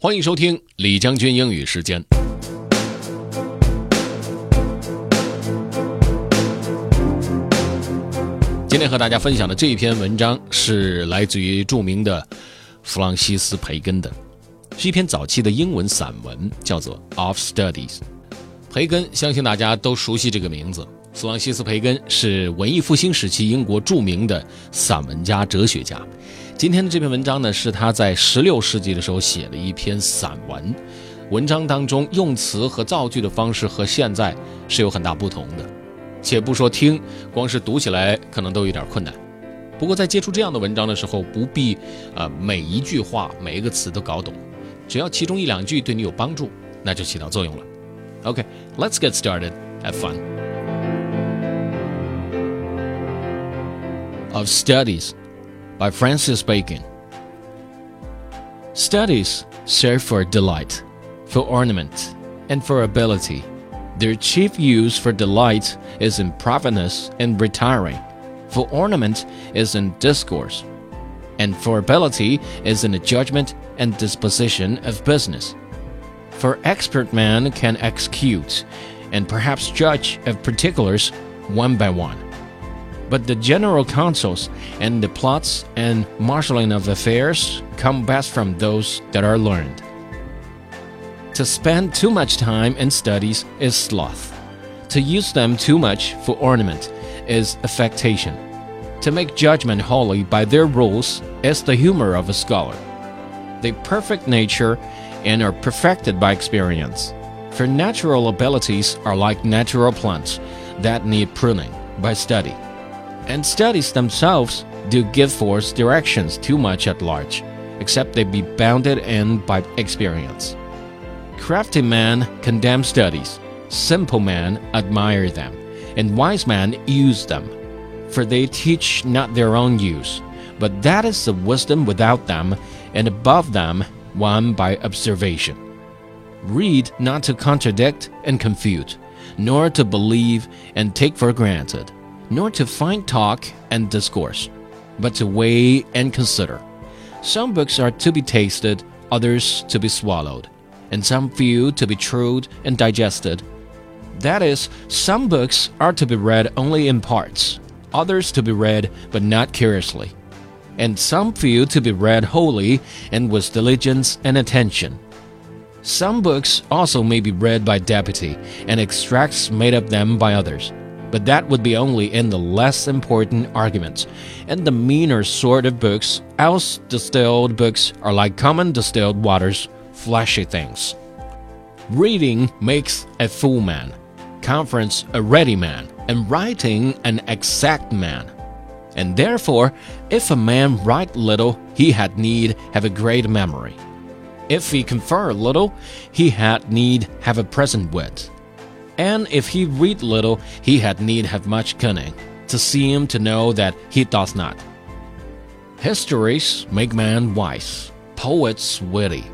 欢迎收听李将军英语时间。今天和大家分享的这一篇文章是来自于著名的弗朗西斯·培根的，是一篇早期的英文散文，叫做《Of Studies》。培根，相信大家都熟悉这个名字。弗朗西斯·培根是文艺复兴时期英国著名的散文家、哲学家。今天的这篇文章呢，是他在16世纪的时候写的一篇散文。文章当中用词和造句的方式和现在是有很大不同的。且不说听，光是读起来可能都有点困难。不过在接触这样的文章的时候，不必呃每一句话、每一个词都搞懂，只要其中一两句对你有帮助，那就起到作用了。OK，let's get started. Have fun. Of Studies by Francis Bacon. Studies serve for delight, for ornament, and for ability. Their chief use for delight is in privateness and retiring, for ornament is in discourse, and for ability is in the judgment and disposition of business. For expert man can execute, and perhaps judge of particulars one by one. But the general counsels and the plots and marshalling of affairs come best from those that are learned. To spend too much time in studies is sloth. To use them too much for ornament is affectation. To make judgment wholly by their rules is the humor of a scholar. They perfect nature and are perfected by experience. For natural abilities are like natural plants that need pruning by study. And studies themselves do give forth directions too much at large, except they be bounded in by experience. Crafty men condemn studies, simple men admire them, and wise men use them, for they teach not their own use, but that is the wisdom without them, and above them won by observation. Read not to contradict and confute, nor to believe and take for granted, nor to find talk and discourse, but to weigh and consider. Some books are to be tasted, others to be swallowed, and some few to be chewed and digested. That is, some books are to be read only in parts, others to be read but not curiously, and some few to be read wholly and with diligence and attention. Some books also may be read by deputy, and extracts made of them by others, but that would be only in the less important arguments, and the meaner sort of books, else distilled books are like common distilled waters, flashy things. Reading makes a fool man, conference a ready man, and writing an exact man. And therefore, if a man write little, he had need have a great memory. If he confer little, he had need have a present wit. And if he read little, he had need have much cunning, to seem to know that he doth not. Histories make man wise, poets witty,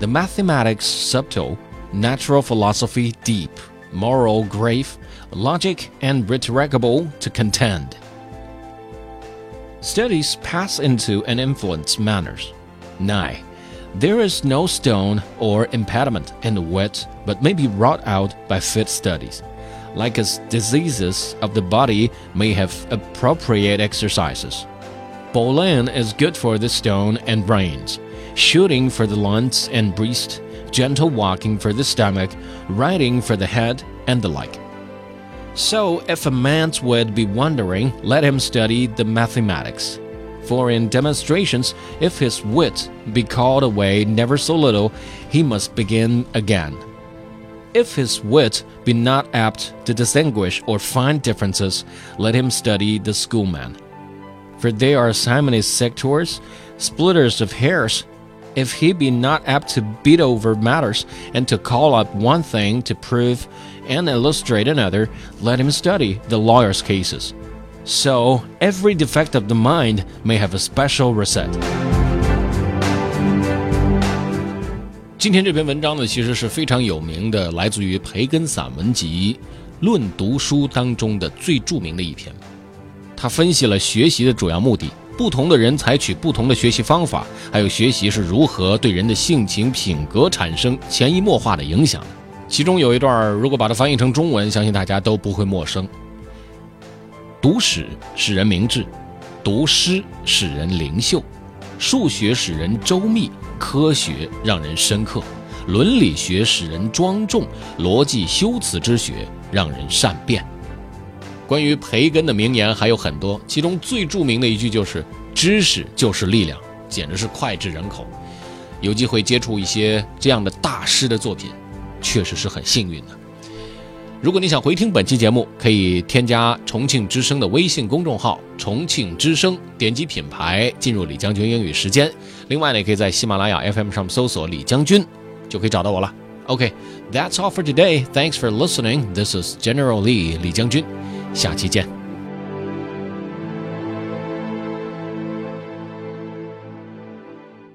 the mathematics subtle, natural philosophy deep, moral grave, logic and rhetoricable to contend. Studies pass into and influence manners. Nay, there is no stone or impediment in the wit, but may be wrought out by fit studies. Like as diseases of the body may have appropriate exercises. Bowling is good for the stone and brains, shooting for the lungs and breast, gentle walking for the stomach, riding for the head, and the like. So, if a man's wit be wandering, let him study the mathematics. For in demonstrations, if his wit be called away never so little, he must begin again. If his wit be not apt to distinguish or find differences, let him study the schoolman. For they are cymini sectores, splitters of hairs. If he be not apt to beat over matters and to call up one thing to prove and illustrate another, let him study the lawyer's cases. So every defect of the mind may have a special reset. 今天这篇文章呢，其实是非常有名的，来自于培根散文集《论读书》当中的最著名的一篇。他分析了学习的主要目的，不同的人采取不同的学习方法，还有学习是如何对人的性情品格产生潜移默化的影响。其中有一段，如果把它翻译成中文，相信大家都不会陌生。读史使人明智，读诗使人灵秀，数学使人周密，科学让人深刻，伦理学使人庄重，逻辑修辞之学让人善变。关于培根的名言还有很多，其中最著名的一句就是“知识就是力量”，简直是脍炙人口。有机会接触一些这样的大师的作品，确实是很幸运的。如果你想回听本期节目，可以添加重庆之声的微信公众号“重庆之声”，点击品牌进入李将军英语时间。另外呢，也可以在喜马拉雅 FM 上搜索李将军，就可以找到我了。OK，that's all for today. Thanks for listening. This is General Lee 李将军。下期见。